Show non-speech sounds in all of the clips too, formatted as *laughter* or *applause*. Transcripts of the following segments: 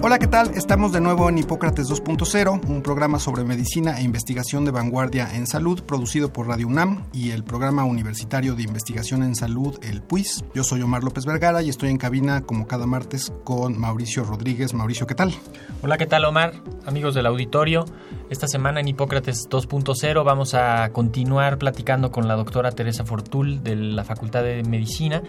Hola, ¿qué tal? Estamos de nuevo en Hipócrates 2.0, un programa sobre medicina e investigación de vanguardia en salud producido por Radio UNAM y el Programa Universitario de Investigación en Salud, el PUIS. Yo soy Omar López Vergara y estoy en cabina como cada martes con Mauricio Rodríguez. Mauricio, ¿qué tal? Hola, ¿qué tal Omar? Amigos del auditorio, esta semana en Hipócrates 2.0 vamos a continuar platicando con la doctora Teresa Fortul de la Facultad de Medicina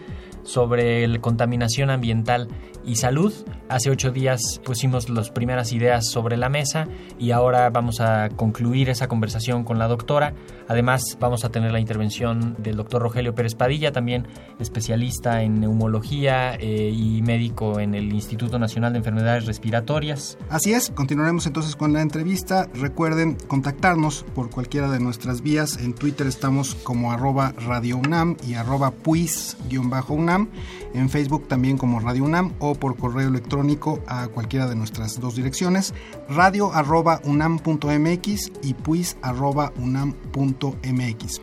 sobre la contaminación ambiental y salud. Hace ocho días pusimos las primeras ideas sobre la mesa y ahora vamos a concluir esa conversación con la doctora. Además, vamos a tener la intervención del doctor Rogelio Pérez Padilla, también especialista en neumología eh, y médico en el Instituto Nacional de Enfermedades Respiratorias. Así es, continuaremos entonces con la entrevista. Recuerden contactarnos por cualquiera de nuestras vías. En Twitter estamos como arroba Radio UNAM y arroba puis-UNAM. En Facebook también como Radio UNAM o por correo electrónico a de nuestras dos direcciones, radio arroba unam.mx y puis.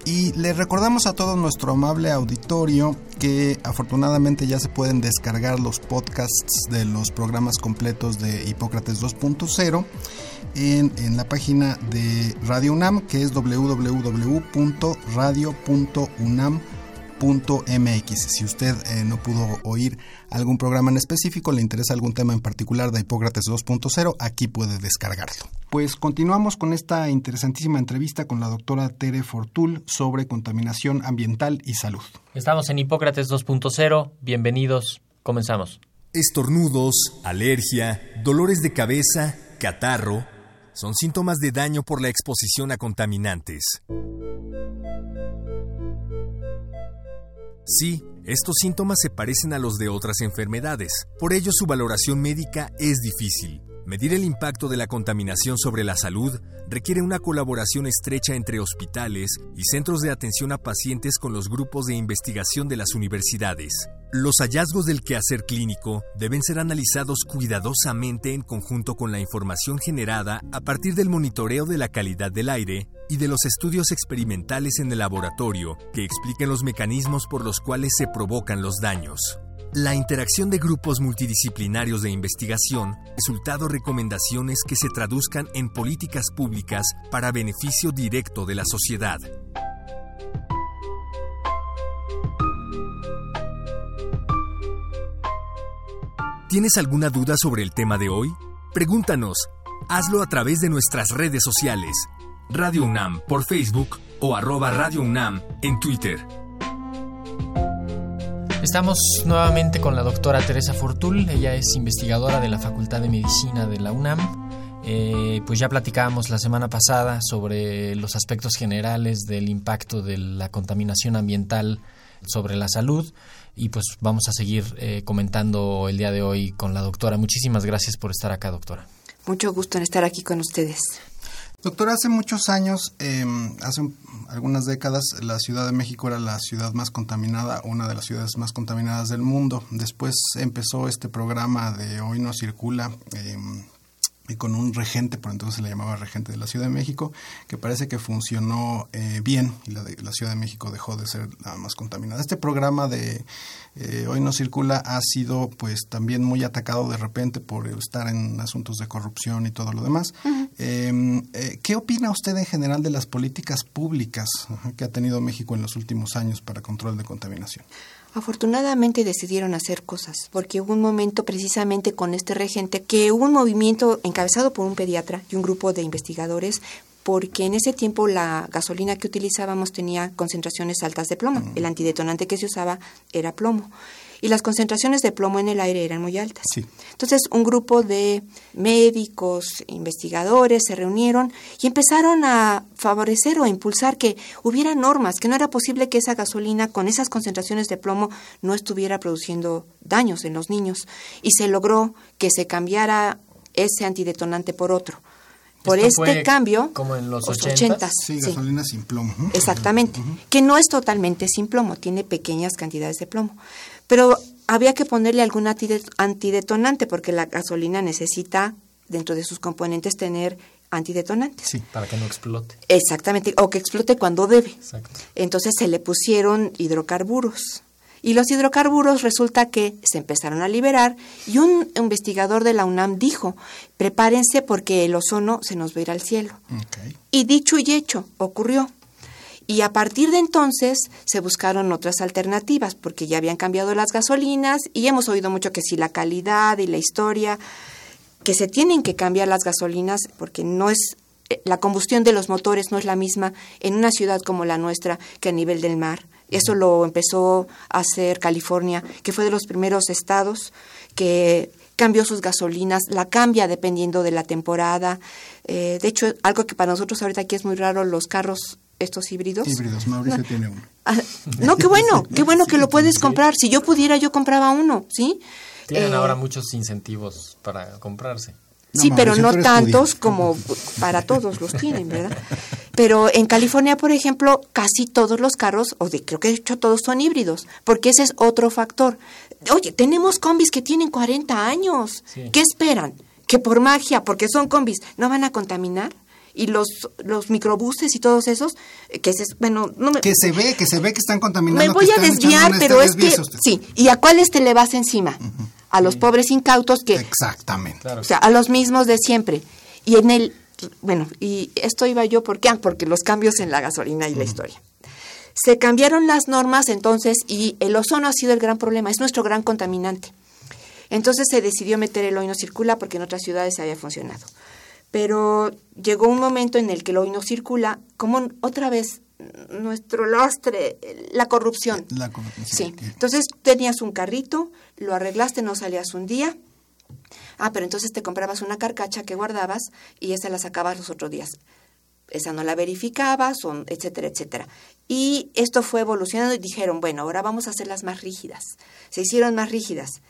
Y les recordamos a todo nuestro amable auditorio que afortunadamente ya se pueden descargar los podcasts de los programas completos de Hipócrates 2.0 en, en, la página de Radio UNAM que es www.radio.unam.mx. Si usted eh, no pudo oír algún programa en específico, le interesa algún tema en particular de Hipócrates 2.0, aquí puede descargarlo. Pues continuamos con esta interesantísima entrevista con la doctora Tere Fortul sobre contaminación ambiental y salud. Estamos en Hipócrates 2.0, bienvenidos, comenzamos. Estornudos, alergia, dolores de cabeza, catarro, son síntomas de daño por la exposición a contaminantes. Sí, estos síntomas se parecen a los de otras enfermedades, por ello su valoración médica es difícil. Medir el impacto de la contaminación sobre la salud requiere una colaboración estrecha entre hospitales y centros de atención a pacientes con los grupos de investigación de las universidades. Los hallazgos del quehacer clínico deben ser analizados cuidadosamente en conjunto con la información generada a partir del monitoreo de la calidad del aire y de los estudios experimentales en el laboratorio que expliquen los mecanismos por los cuales se provocan los daños. La interacción de grupos multidisciplinarios de investigación, resultado recomendaciones que se traduzcan en políticas públicas para beneficio directo de la sociedad. ¿Tienes alguna duda sobre el tema de hoy? Pregúntanos. Hazlo a través de nuestras redes sociales. Radio UNAM por Facebook o arroba Radio UNAM en Twitter. Estamos nuevamente con la doctora Teresa Fortul, ella es investigadora de la Facultad de Medicina de la UNAM. Eh, pues ya platicábamos la semana pasada sobre los aspectos generales del impacto de la contaminación ambiental sobre la salud y pues vamos a seguir eh, comentando el día de hoy con la doctora. Muchísimas gracias por estar acá, doctora. Mucho gusto en estar aquí con ustedes. Doctora, hace muchos años, eh, hace algunas décadas, la Ciudad de México era la ciudad más contaminada, una de las ciudades más contaminadas del mundo. Después empezó este programa de Hoy no circula, eh, y con un regente, por entonces se le llamaba regente de la Ciudad de México, que parece que funcionó eh, bien y la, de, la, Ciudad de México dejó de ser la más contaminada. Este programa de eh, Hoy no circula ha sido pues también muy atacado de repente por estar en asuntos de corrupción y todo lo demás. Uh -huh. eh, ¿Qué opina usted en general de las políticas públicas que ha tenido México en los últimos años para control de contaminación? Afortunadamente decidieron hacer cosas, porque hubo un momento precisamente con este regente que hubo un movimiento encabezado por un pediatra y un grupo de investigadores porque en ese tiempo la gasolina que utilizábamos tenía concentraciones altas de plomo. El antidetonante que se usaba era plomo. Y las concentraciones de plomo en el aire eran muy altas. Sí. Entonces, un grupo de médicos, investigadores se reunieron y empezaron a favorecer o a impulsar que hubiera normas, que no era posible que esa gasolina con esas concentraciones de plomo no estuviera produciendo daños en los niños. Y se logró que se cambiara ese antidetonante por otro por Esto este cambio, como en los los 80 Sí, gasolina sin plomo. Exactamente, que no es totalmente sin plomo, tiene pequeñas cantidades de plomo. Pero había que ponerle algún antide- antidetonante porque la gasolina necesita dentro de sus componentes tener antidetonantes. Sí. Para que no explote. Exactamente, o que explote cuando debe. Exacto. Entonces se le pusieron hidrocarburos. Y los hidrocarburos resulta que se empezaron a liberar y un investigador de la UNAM dijo, prepárense porque el ozono se nos va a ir al cielo. Y dicho y hecho, ocurrió. Y a partir de entonces se buscaron otras alternativas, porque ya habían cambiado las gasolinas y hemos oído mucho que si la calidad y la historia, que se tienen que cambiar las gasolinas porque no es eh, la combustión de los motores no es la misma en una ciudad como la nuestra que a nivel del mar. Eso lo empezó a hacer California, que fue de los primeros estados que cambió sus gasolinas, la cambia dependiendo de la temporada. Eh, de hecho, algo que para nosotros ahorita aquí es muy raro, los carros estos híbridos. Híbridos, Mauricio tiene uno. Ah, no, qué bueno, *laughs* qué bueno que lo puedes comprar. Si yo pudiera, yo compraba uno, ¿sí? Tienen Eh, ahora muchos incentivos para comprarse. No, sí, pero no tantos como para todos los tienen, ¿verdad? Pero en California, por ejemplo, casi todos los carros, o de, creo que de hecho todos son híbridos, porque ese es otro factor. Oye, tenemos combis que tienen 40 años. Sí. ¿Qué esperan? Que por magia, porque son combis, ¿no van a contaminar? Y los, los microbuses y todos esos, eh, que es, bueno, no me, Que se ve, que se ve que están contaminando. me voy a desviar, pero es que, sí, ¿y a cuáles te le vas encima? A los pobres incautos que, Exactamente. Claro. o sea, a los mismos de siempre. Y en el, bueno, y esto iba yo, ¿por qué? Ah, porque los cambios en la gasolina y la historia. Se cambiaron las normas entonces y el ozono ha sido el gran problema, es nuestro gran contaminante. Entonces se decidió meter el hoy no circula porque en otras ciudades había funcionado. Pero llegó un momento en el que el hoy no circula, como otra vez nuestro lastre, la corrupción. La corrupción, Sí. Entonces tenías un carrito, lo arreglaste, no salías un día. Ah, pero entonces te comprabas una carcacha que guardabas y esa la sacabas los otros días. Esa no la verificabas, etcétera, etcétera. Y esto fue evolucionando y dijeron, bueno, ahora vamos a hacerlas más rígidas. Se hicieron más rígidas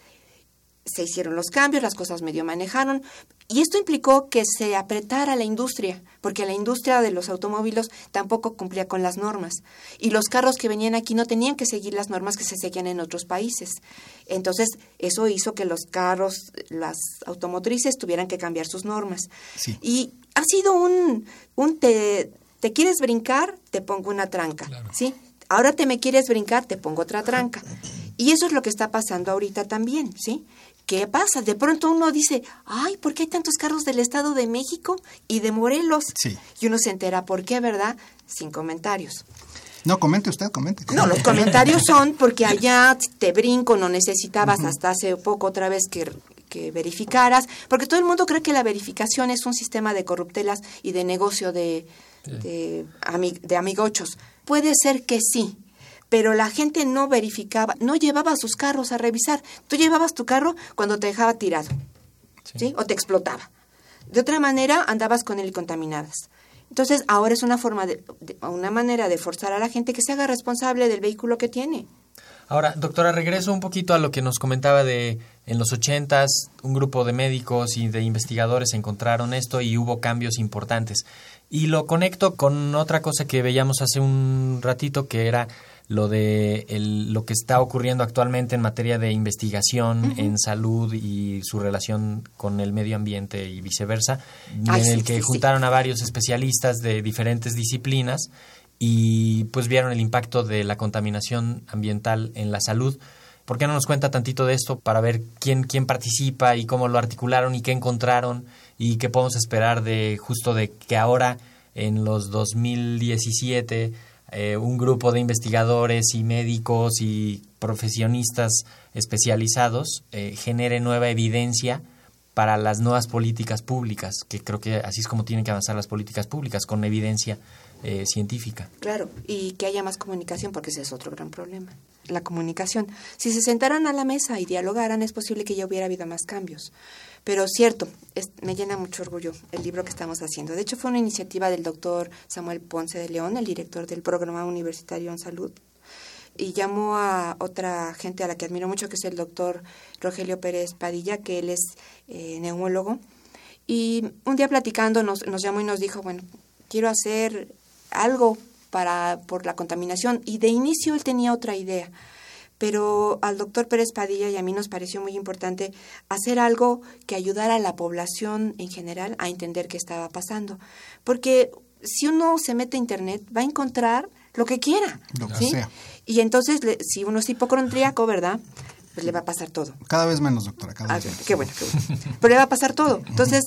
se hicieron los cambios, las cosas medio manejaron, y esto implicó que se apretara la industria, porque la industria de los automóviles tampoco cumplía con las normas, y los carros que venían aquí no tenían que seguir las normas que se seguían en otros países. Entonces, eso hizo que los carros, las automotrices tuvieran que cambiar sus normas. Sí. Y ha sido un, un te, te quieres brincar, te pongo una tranca, ¿sí? Ahora te me quieres brincar, te pongo otra tranca. Y eso es lo que está pasando ahorita también, ¿sí? ¿Qué pasa? De pronto uno dice, ay, ¿por qué hay tantos carros del Estado de México y de Morelos? Sí. Y uno se entera, ¿por qué, verdad? Sin comentarios. No, comente usted, comente. No, los comentarios *laughs* son porque allá te brinco, no necesitabas hasta hace poco otra vez que, que verificaras, porque todo el mundo cree que la verificación es un sistema de corruptelas y de negocio de, de amigochos. Puede ser que sí, pero la gente no verificaba, no llevaba sus carros a revisar. Tú llevabas tu carro cuando te dejaba tirado, ¿sí? O te explotaba. De otra manera, andabas con él y contaminadas. Entonces, ahora es una forma de, de- una manera de forzar a la gente que se haga responsable del vehículo que tiene. Ahora, doctora, regreso un poquito a lo que nos comentaba de en los ochentas, un grupo de médicos y de investigadores encontraron esto y hubo cambios importantes. Y lo conecto con otra cosa que veíamos hace un ratito, que era lo de el- lo que está ocurriendo actualmente en materia de investigación en salud y su relación con el medio ambiente y viceversa, Ay, en sí, el que sí, sí. juntaron a varios especialistas de diferentes disciplinas y pues vieron el impacto de la contaminación ambiental en la salud. ¿Por qué no nos cuenta tantito de esto para ver quién, quién participa y cómo lo articularon y qué encontraron y qué podemos esperar de justo de que ahora en los 2017 eh, un grupo de investigadores y médicos y profesionistas especializados eh, genere nueva evidencia para las nuevas políticas públicas, que creo que así es como tienen que avanzar las políticas públicas, con evidencia eh, científica. Claro, y que haya más comunicación, porque ese es otro gran problema. La comunicación. Si se sentaran a la mesa y dialogaran, es posible que ya hubiera habido más cambios. Pero cierto, me llena mucho orgullo el libro que estamos haciendo. De hecho, fue una iniciativa del doctor Samuel Ponce de León, el director del programa universitario en salud, y llamó a otra gente a la que admiro mucho, que es el doctor Rogelio Pérez Padilla, que él es eh, neumólogo. Y un día platicando nos, nos llamó y nos dijo, bueno, quiero hacer algo para por la contaminación. Y de inicio él tenía otra idea, pero al doctor Pérez Padilla y a mí nos pareció muy importante hacer algo que ayudara a la población en general a entender qué estaba pasando. Porque si uno se mete a Internet, va a encontrar lo que quiera. Lo que sea. Y entonces, si uno es hipocondríaco, ¿verdad? Pues le va a pasar todo. Cada vez menos, doctora, cada Ah, vez menos. qué bueno, qué bueno. Pero le va a pasar todo. Entonces,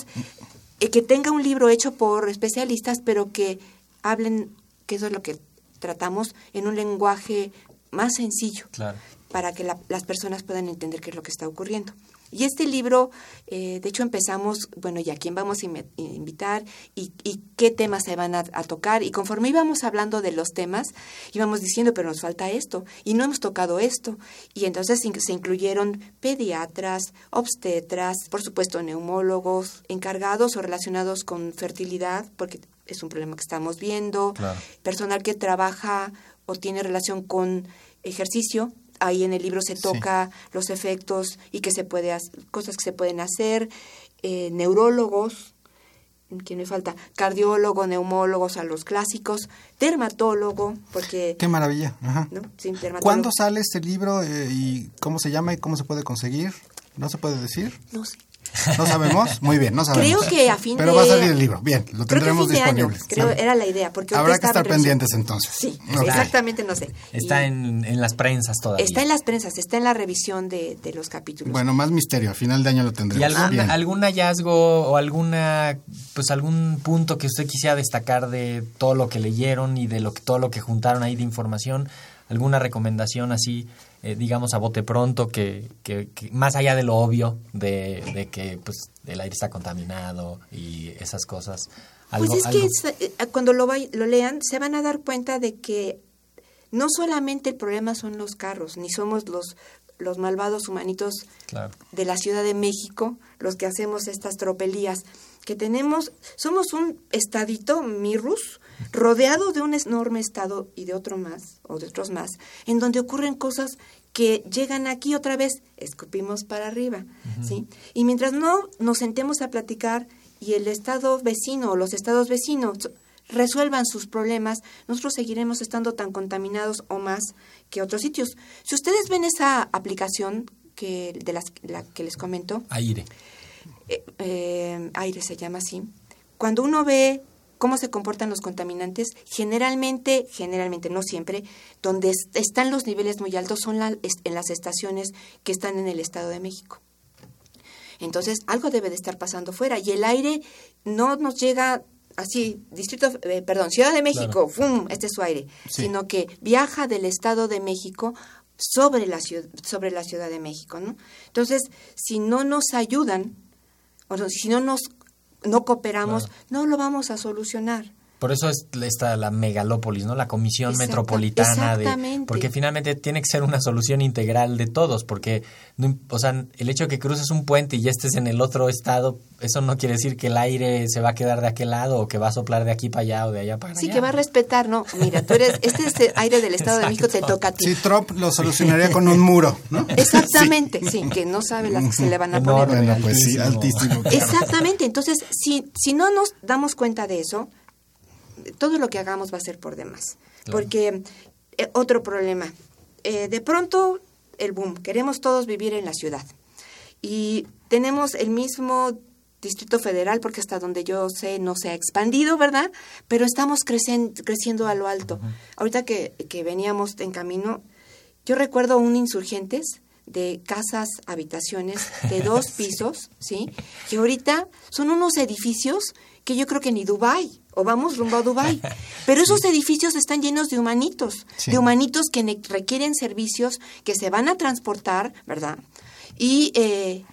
eh, que tenga un libro hecho por especialistas, pero que hablen, que eso es lo que tratamos, en un lenguaje más sencillo, Claro. para que la- las personas puedan entender qué es lo que está ocurriendo. Y este libro, eh, de hecho empezamos, bueno, y a quién vamos a invitar y, y qué temas se van a, a tocar. Y conforme íbamos hablando de los temas, íbamos diciendo, pero nos falta esto y no hemos tocado esto. Y entonces se incluyeron pediatras, obstetras, por supuesto neumólogos, encargados o relacionados con fertilidad, porque es un problema que estamos viendo, Claro. personal que trabaja o tiene relación con ejercicio. Ahí en el libro se Sí. toca los efectos y que se puede cosas que se pueden hacer, eh, neurólogos, ¿quién me falta? Cardiólogo, neumólogos a los clásicos, dermatólogo, porque Qué maravilla. Ajá. ¿no? Sí, dermatólogo. ¿Cuándo sale este libro eh, y cómo se llama y cómo se puede conseguir? ¿No se puede decir? No sé. ¿No sabemos? Muy bien, no sabemos. Creo que a fin Pero de va a salir el libro. Bien, lo Creo que a tendremos fin de año, disponible. creo Sí. era la idea, porque Habrá que estar pendientes entonces. Sí, exactamente, no sé. Está Y en, en las prensas todavía. está en las prensas, está en la revisión de, de los capítulos. Bueno, más misterio. A final de año lo tendremos. ¿Y algún, Bien. algún hallazgo o alguna pues algún punto que usted quisiera destacar de todo lo que leyeron y de lo que todo lo que juntaron ahí de información? ¿Alguna recomendación así, eh, digamos, a bote pronto, que, que- que más allá de lo obvio, de, de que pues el aire está contaminado y esas cosas? Pues es algo- que es- eh, cuando lo, vay- lo lean se van a dar cuenta de que no solamente el problema son los carros, ni somos los, los malvados humanitos Claro. de la Ciudad de México los que hacemos estas tropelías, que tenemos, somos un estadito, Mirrus, rodeado de un enorme estado y de otro más, o de otros más, en donde ocurren cosas que llegan aquí otra vez, escupimos para arriba, ¿sí? Y mientras no nos sentemos a platicar y el estado vecino o los estados vecinos resuelvan sus problemas, nosotros seguiremos estando tan contaminados o más que otros sitios. Si ustedes ven esa aplicación que de las la que les comento, Aire. eh, eh, aire se llama así. Cuando uno ve cómo se comportan los contaminantes, generalmente, generalmente, no siempre, donde es- están los niveles muy altos son la- en las estaciones que están en el Estado de México. Entonces, algo debe de estar pasando fuera y el aire no nos llega así, distrito, eh, perdón, Ciudad de México, ¡fum! este es su aire, Sí. sino que viaja del Estado de México sobre la ciudad, sobre la Ciudad de México, ¿no? Entonces, si no nos ayudan, o si no nos no cooperamos, Claro. no lo vamos a solucionar. Por eso es esta la megalópolis, ¿no? La comisión Exacta- metropolitana de exactamente. porque finalmente tiene que ser una solución integral de todos, porque no o sea, el hecho de que cruces un puente y ya estés en el otro estado, eso no quiere decir que el aire se va a quedar de aquel lado o que va a soplar de aquí para allá o de allá para Sí, allá. que va a respetar, ¿no? Mira, tú eres, este es el aire del Estado de México, te toca a ti. Sí, Trump lo solucionaría con un muro, ¿no? *laughs* Exactamente, sí. que no sabe las que se le van a Enorme. poner. Bueno, pues sí, Altísimo. altísimo. claro. Exactamente, entonces, si, si no nos damos cuenta de eso, todo lo que hagamos va a ser por demás. Claro. Porque eh, otro problema, eh, de pronto el boom, queremos todos vivir en la ciudad y tenemos el mismo Distrito Federal, porque hasta donde yo sé no se ha expandido, ¿verdad? Pero estamos crecen- creciendo a lo alto. Ahorita que, que veníamos en camino, yo recuerdo un insurgentes de casas, habitaciones de *laughs* dos pisos, ¿sí? Que ahorita son unos edificios que yo creo que ni Dubai o vamos rumbo a Dubai. *laughs* Pero esos edificios están llenos de humanitos, Sí. de humanitos que requieren servicios que se van a transportar, ¿verdad? Y eh,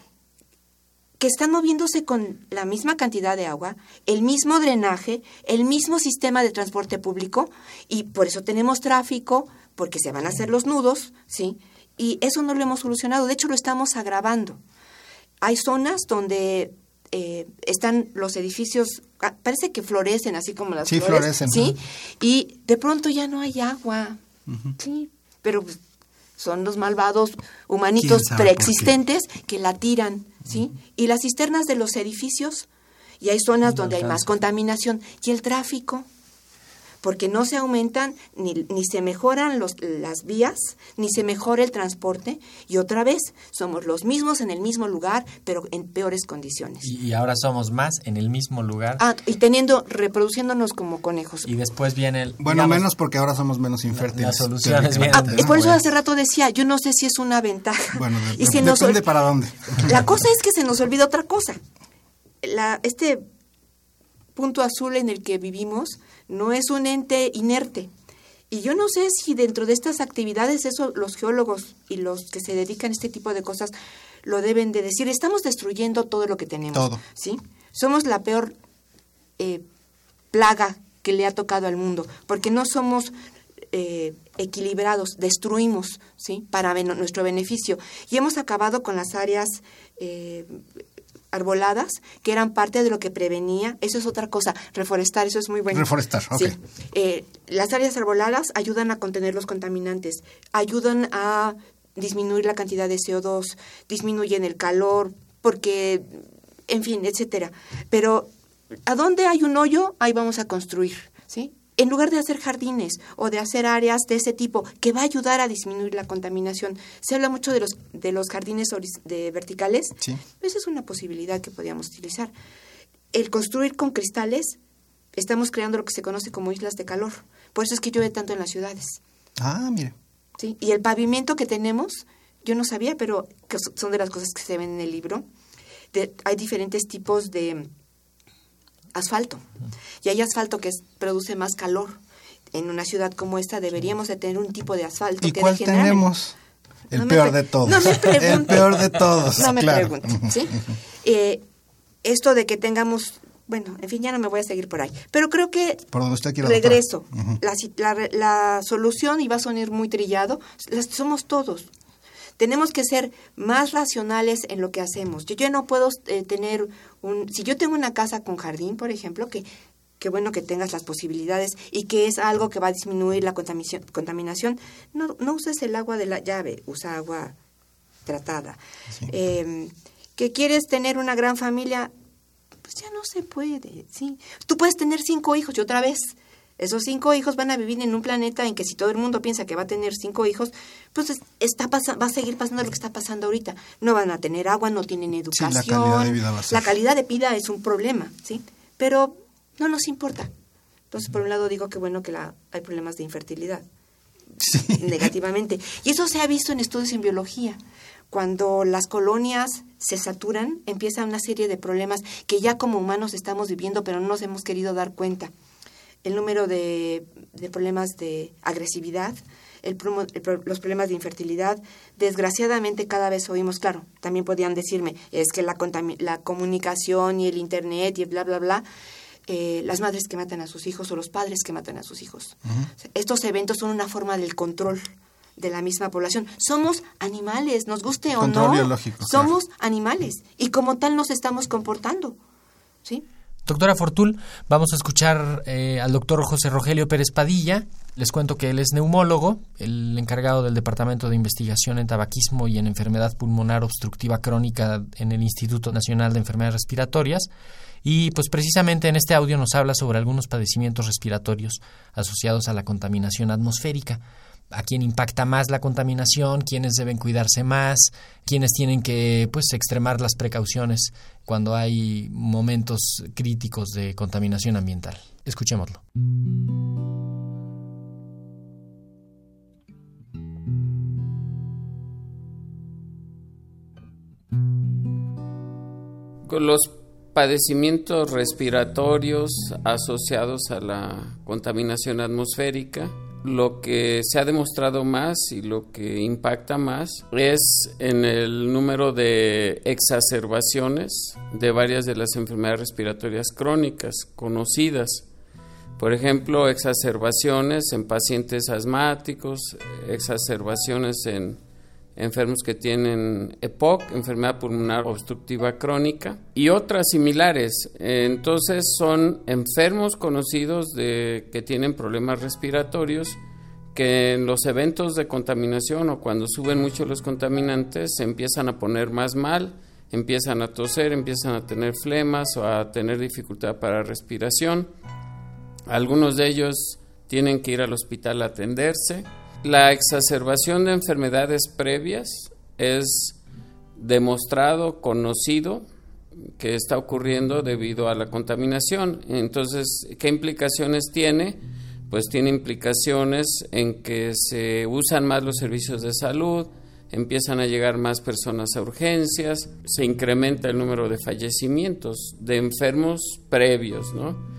que están moviéndose con la misma cantidad de agua, el mismo drenaje, el mismo sistema de transporte público y por eso tenemos tráfico, porque se van a hacer los nudos, ¿sí? Y eso no lo hemos solucionado, de hecho lo estamos agravando. Hay zonas donde eh, están los edificios, ah, parece que florecen así como las Sí, flores, florecen, ¿sí? ajá. Y de pronto ya no hay agua, sí, pero pues, son los malvados humanitos preexistentes que la tiran, ¿sí? Y las cisternas de los edificios, y hay zonas donde hay más contaminación, y el tráfico. Porque no se aumentan ni, ni se mejoran los, las vías, ni se mejora el transporte, y otra vez somos los mismos en el mismo lugar, pero en peores condiciones. Y, y ahora somos más en el mismo lugar. Ah, y teniendo, reproduciéndonos como conejos. Y después viene el... Bueno, digamos, menos porque ahora somos menos infértiles. las soluciones teóricamente, vienen Ah, por eso Bueno, hace rato decía, yo no sé si es una ventaja. Bueno, de- *laughs* y se nos depende para dónde. La cosa es que se nos olvida otra cosa. La, este punto azul en el que vivimos no es un ente inerte. Y yo no sé si dentro de estas actividades, eso los geólogos y los que se dedican a este tipo de cosas lo deben de decir. Estamos destruyendo todo lo que tenemos. Todo. ¿sí? Somos la peor eh, plaga que le ha tocado al mundo, porque no somos eh, equilibrados, destruimos, ¿sí? Para ben- nuestro beneficio. Y hemos acabado con las áreas eh, arboladas, que eran parte de lo que prevenía. Eso es otra cosa, reforestar, eso es muy bueno. Reforestar, ok. Sí. Eh, las áreas arboladas ayudan a contener los contaminantes, ayudan a disminuir la cantidad de CO2, disminuyen el calor, porque, en fin, etcétera. Pero, ¿a dónde hay un hoyo? Ahí vamos a construir, ¿sí? En lugar de hacer jardines o de hacer áreas de ese tipo que va a ayudar a disminuir la contaminación. Se habla mucho de los, de los jardines de verticales. Sí. Esa es una posibilidad que podríamos utilizar. El construir con cristales, estamos creando lo que se conoce como islas de calor. Por eso es que llueve tanto en las ciudades. Ah, mire. ¿sí? Y el pavimento que tenemos, yo no sabía, pero que so- son de las cosas que se ven en el libro. De- hay diferentes tipos de asfalto. Y hay asfalto que es- produce más calor. En una ciudad como esta deberíamos de tener un tipo de asfalto ¿Y que cuál tenemos? El No peor de todos. No me pregunte. *laughs* El peor de todos. No me claro. pregunte, ¿sí? *laughs* Eh, esto de que tengamos, bueno, en fin, ya no me voy a seguir por ahí. Pero creo que Por donde usted quiera. regreso. la, la solución, y va a sonar muy trillado, las- somos todos. Tenemos que ser más racionales en lo que hacemos. Yo, yo no puedo eh, tener un... Si yo tengo una casa con jardín, por ejemplo, que qué bueno que tengas las posibilidades y que es algo que va a disminuir la contaminación, no, no uses el agua de la llave, usa agua tratada. Eh, que quieres tener una gran familia, pues ya no se puede, ¿sí? Tú puedes tener cinco hijos y otra vez, esos cinco hijos van a vivir en un planeta en que si todo el mundo piensa que va a tener cinco hijos, pues es- está pasa- va a seguir pasando lo que está pasando ahorita. No van a tener agua, no tienen la educación. calidad de vida va a ser. La calidad de vida es un problema, ¿sí? Pero no nos importa. Entonces, por un lado digo que bueno que la, hay problemas de infertilidad negativamente. Y eso se ha visto en estudios en biología. Cuando las colonias se saturan, empieza una serie de problemas que ya como humanos estamos viviendo, pero no nos hemos querido dar cuenta. El número de, de problemas de agresividad, el el los problemas de infertilidad, desgraciadamente cada vez oímos, claro, también podían decirme, es que la, la comunicación y el Internet y bla, bla, bla, eh, las madres que matan a sus hijos o los padres que matan a sus hijos. O sea, Estos eventos son una forma del control de la misma población. Somos animales, nos guste o Control no. biológico, claro. Somos animales y como tal nos estamos comportando. ¿Sí? Doctora Fortul, vamos a escuchar eh, al doctor José Rogelio Pérez Padilla. Les cuento que él es neumólogo, el encargado del Departamento de Investigación en Tabaquismo y en Enfermedad Pulmonar Obstructiva Crónica en el Instituto Nacional de Enfermedades Respiratorias. Y pues precisamente en este audio nos habla sobre algunos padecimientos respiratorios asociados a la contaminación atmosférica. A quién impacta más la contaminación, quiénes deben cuidarse más, quiénes tienen que pues extremar las precauciones cuando hay momentos críticos de contaminación ambiental. Escuchémoslo. Con los padecimientos respiratorios asociados a la contaminación atmosférica, lo que se ha demostrado más y lo que impacta más es en el número de exacerbaciones de varias de las enfermedades respiratorias crónicas conocidas. Por ejemplo, exacerbaciones en pacientes asmáticos, exacerbaciones en enfermos que tienen EPOC, enfermedad pulmonar obstructiva crónica, y otras similares. Entonces son enfermos conocidos de que tienen problemas respiratorios que en los eventos de contaminación o cuando suben mucho los contaminantes se empiezan a poner más mal, empiezan a toser, empiezan a tener flemas o a tener dificultad para respiración. Algunos de ellos tienen que ir al hospital a atenderse. La exacerbación de enfermedades previas es demostrado, conocido, que está ocurriendo debido a la contaminación. Entonces, ¿qué implicaciones tiene? Pues tiene implicaciones en que se usan más los servicios de salud, empiezan a llegar más personas a urgencias, se incrementa el número de fallecimientos de enfermos previos, ¿no?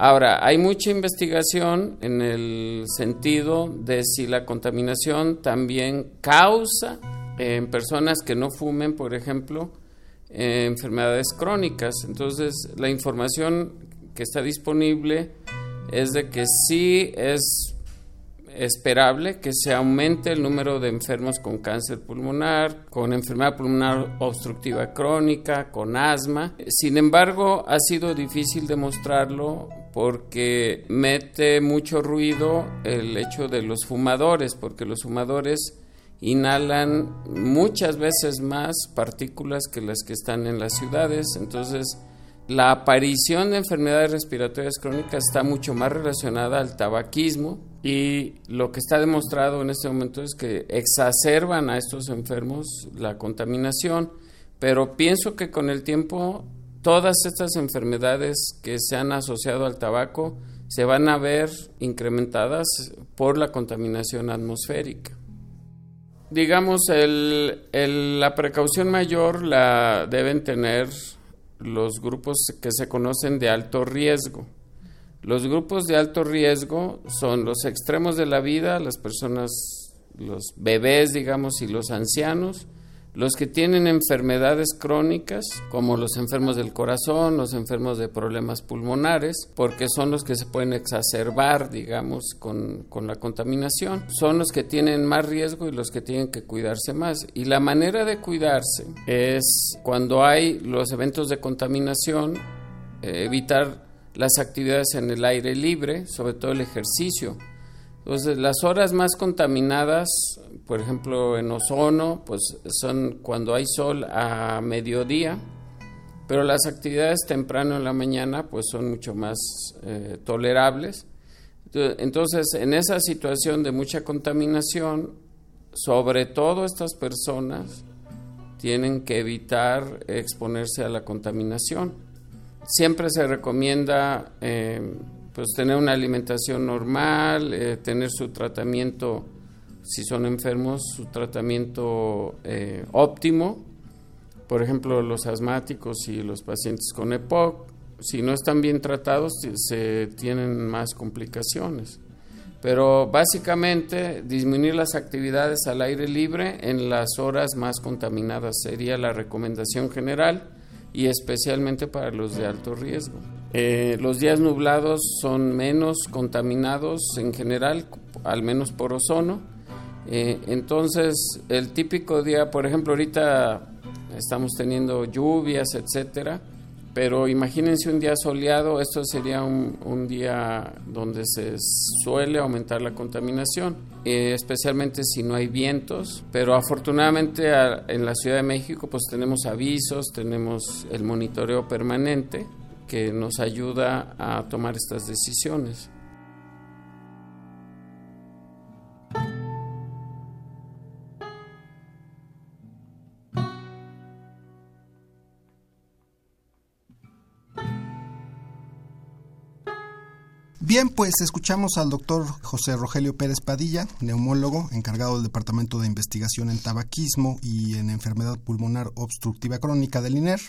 Ahora, hay mucha investigación en el sentido de si la contaminación también causa en personas que no fumen, por ejemplo, enfermedades crónicas. Entonces, la información que está disponible es de que sí es esperable que se aumente el número de enfermos con cáncer pulmonar, con enfermedad pulmonar obstructiva crónica, con asma. Sin embargo, ha sido difícil demostrarlo porque mete mucho ruido el hecho de los fumadores, porque los fumadores inhalan muchas veces más partículas que las que están en las ciudades, entonces la aparición de enfermedades respiratorias crónicas está mucho más relacionada al tabaquismo y lo que está demostrado en este momento es que exacerban a estos enfermos la contaminación, pero pienso que con el tiempo todas estas enfermedades que se han asociado al tabaco se van a ver incrementadas por la contaminación atmosférica. Digamos, el, la precaución mayor la deben tener los grupos que se conocen de alto riesgo. Los grupos de alto riesgo son los extremos de la vida, las personas, los bebés, digamos, y los ancianos, los que tienen enfermedades crónicas, como los enfermos del corazón, los enfermos de problemas pulmonares, porque son los que se pueden exacerbar, digamos, con, con la contaminación, son los que tienen más riesgo y los que tienen que cuidarse más. Y la manera de cuidarse es cuando hay los eventos de contaminación, eh, evitar las actividades en el aire libre, sobre todo el ejercicio. Entonces, las horas más contaminadas por ejemplo, en ozono, pues son cuando hay sol a mediodía, pero las actividades temprano en la mañana, pues son mucho más eh, tolerables. Entonces, en esa situación de mucha contaminación, sobre todo estas personas tienen que evitar exponerse a la contaminación. Siempre se recomienda eh, pues tener una alimentación normal, eh, tener su tratamiento si son enfermos, su tratamiento eh, óptimo, por ejemplo, los asmáticos y los pacientes con EPOC, si no están bien tratados, se tienen más complicaciones. Pero básicamente disminuir las actividades al aire libre en las horas más contaminadas sería la recomendación general y especialmente para los de alto riesgo. Eh, los días nublados son menos contaminados en general, al menos por ozono, eh, entonces, el típico día, por ejemplo, ahorita estamos teniendo lluvias, etcétera, pero imagínense un día soleado, esto sería un, día donde se suele aumentar la contaminación, eh, especialmente si no hay vientos, pero afortunadamente en la Ciudad de México pues tenemos avisos, tenemos el monitoreo permanente que nos ayuda a tomar estas decisiones. Bien, pues escuchamos al doctor José Rogelio Pérez Padilla, neumólogo, encargado del Departamento de Investigación en Tabaquismo y en Enfermedad Pulmonar Obstructiva Crónica del INER,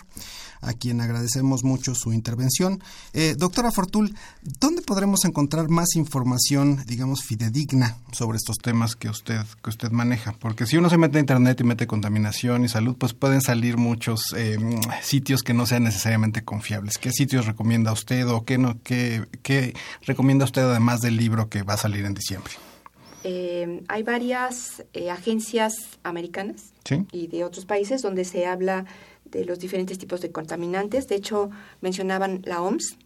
a quien agradecemos mucho su intervención. Eh, doctora Fortul, ¿dónde podremos encontrar más información, digamos, fidedigna sobre estos temas que usted, que usted maneja? Porque si uno se mete a Internet y mete contaminación y salud, pues pueden salir muchos eh, sitios que no sean necesariamente confiables. ¿Qué sitios recomienda usted o qué, no, qué, qué recomienda usted además del libro que va a salir en diciembre? Eh, hay varias eh, agencias americanas y de otros países donde se habla de los diferentes tipos de contaminantes. De hecho, mencionaban la OMS.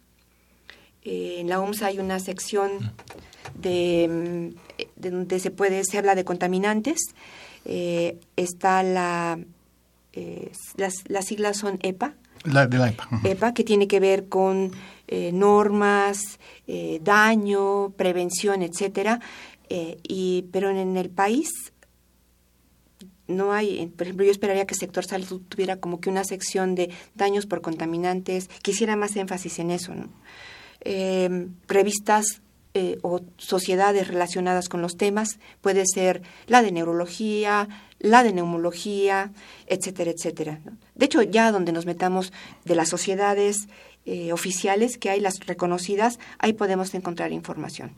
Eh, en la OMS hay una sección de, mm, donde se puede se habla de contaminantes. está la las, las siglas son EPA, La de la EPA. EPA, que tiene que ver con eh, normas, eh, daño, prevención, etcétera. Eh, y, pero en el país no hay, por ejemplo, yo esperaría que el sector salud tuviera como que una sección de daños por contaminantes, quisiera más énfasis en eso. Eh, revistas eh, o sociedades relacionadas con los temas, puede ser la de neurología, la de neumología, etcétera, etcétera. De hecho, ya donde nos metamos de las sociedades eh, oficiales que hay, las reconocidas, ahí podemos encontrar información.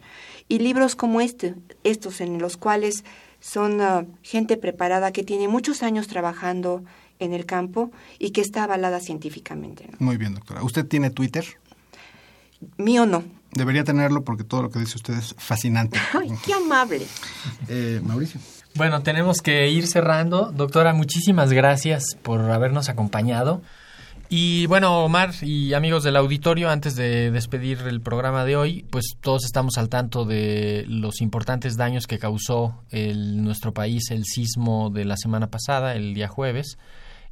Y libros como este, estos en los cuales son ah, gente preparada que tiene muchos años trabajando en el campo y que está avalada científicamente. ¿no? Muy bien, doctora. ¿Usted tiene Twitter? Mío no. Debería tenerlo porque todo lo que dice usted es fascinante. *laughs* Ay, qué amable. *laughs* Eh, Mauricio. Bueno, tenemos que ir cerrando. Doctora, muchísimas gracias por habernos acompañado. Y bueno, Omar y amigos del auditorio, antes de despedir el programa de hoy, pues todos estamos al tanto de los importantes daños que causó el, nuestro país el sismo de la semana pasada, el día jueves.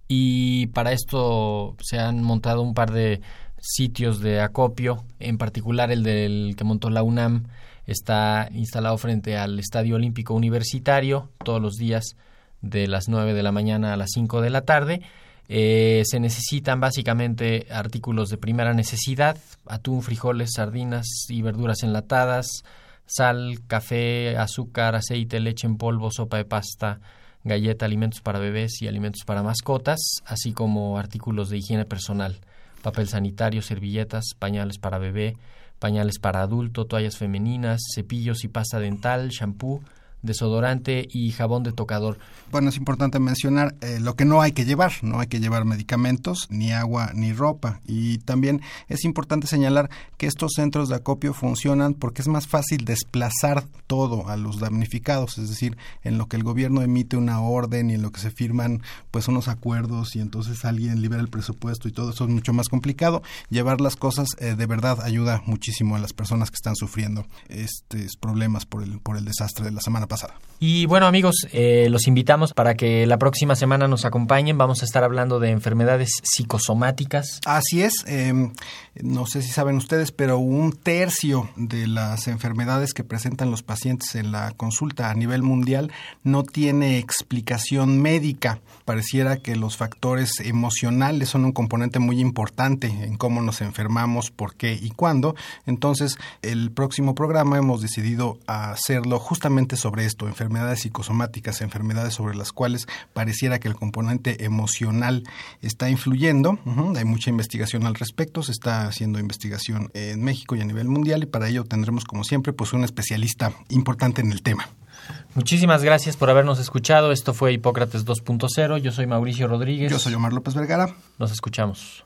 Y para esto se han montado un par de sitios de acopio, en particular el del que montó la UNAM, está instalado frente al Estadio Olímpico Universitario todos los días de las 9 de la mañana a las 5 de la tarde. Eh, se necesitan básicamente artículos de primera necesidad, atún, frijoles, sardinas y verduras enlatadas, sal, café, azúcar, aceite, leche en polvo, sopa de pasta, galleta, alimentos para bebés y alimentos para mascotas, así como artículos de higiene personal, papel sanitario, servilletas, pañales para bebé, pañales para adulto, toallas femeninas, cepillos y pasta dental, shampoo, desodorante y jabón de tocador. Bueno, es importante mencionar eh, lo que no hay que llevar. No hay que llevar medicamentos, ni agua, ni ropa. Y también es importante señalar que estos centros de acopio funcionan porque es más fácil desplazar todo a los damnificados. Es decir, en lo que el gobierno emite una orden y en lo que se firman pues unos acuerdos y entonces alguien libera el presupuesto y todo eso es mucho más complicado. Llevar las cosas eh, de verdad ayuda muchísimo a las personas que están sufriendo estos problemas por el, por el desastre de la semana pasada. Y bueno amigos, eh, los invitamos para que la próxima semana nos acompañen. Vamos a estar hablando de enfermedades psicosomáticas. Así es, eh, no sé si saben ustedes, pero un tercio de las enfermedades que presentan los pacientes en la consulta a nivel mundial no tiene explicación médica. Pareciera que los factores emocionales son un componente muy importante en cómo nos enfermamos, por qué y cuándo. Entonces, el próximo programa hemos decidido hacerlo justamente sobre esto, enfermedades psicosomáticas, enfermedades sobre las cuales pareciera que el componente emocional está influyendo. Hay mucha investigación al respecto, se está haciendo investigación en México y a nivel mundial y para ello tendremos como siempre pues un especialista importante en el tema. Muchísimas gracias por habernos escuchado. Esto fue Hipócrates 2.0. Yo soy Mauricio Rodríguez. Yo soy Omar López Vergara. Nos escuchamos.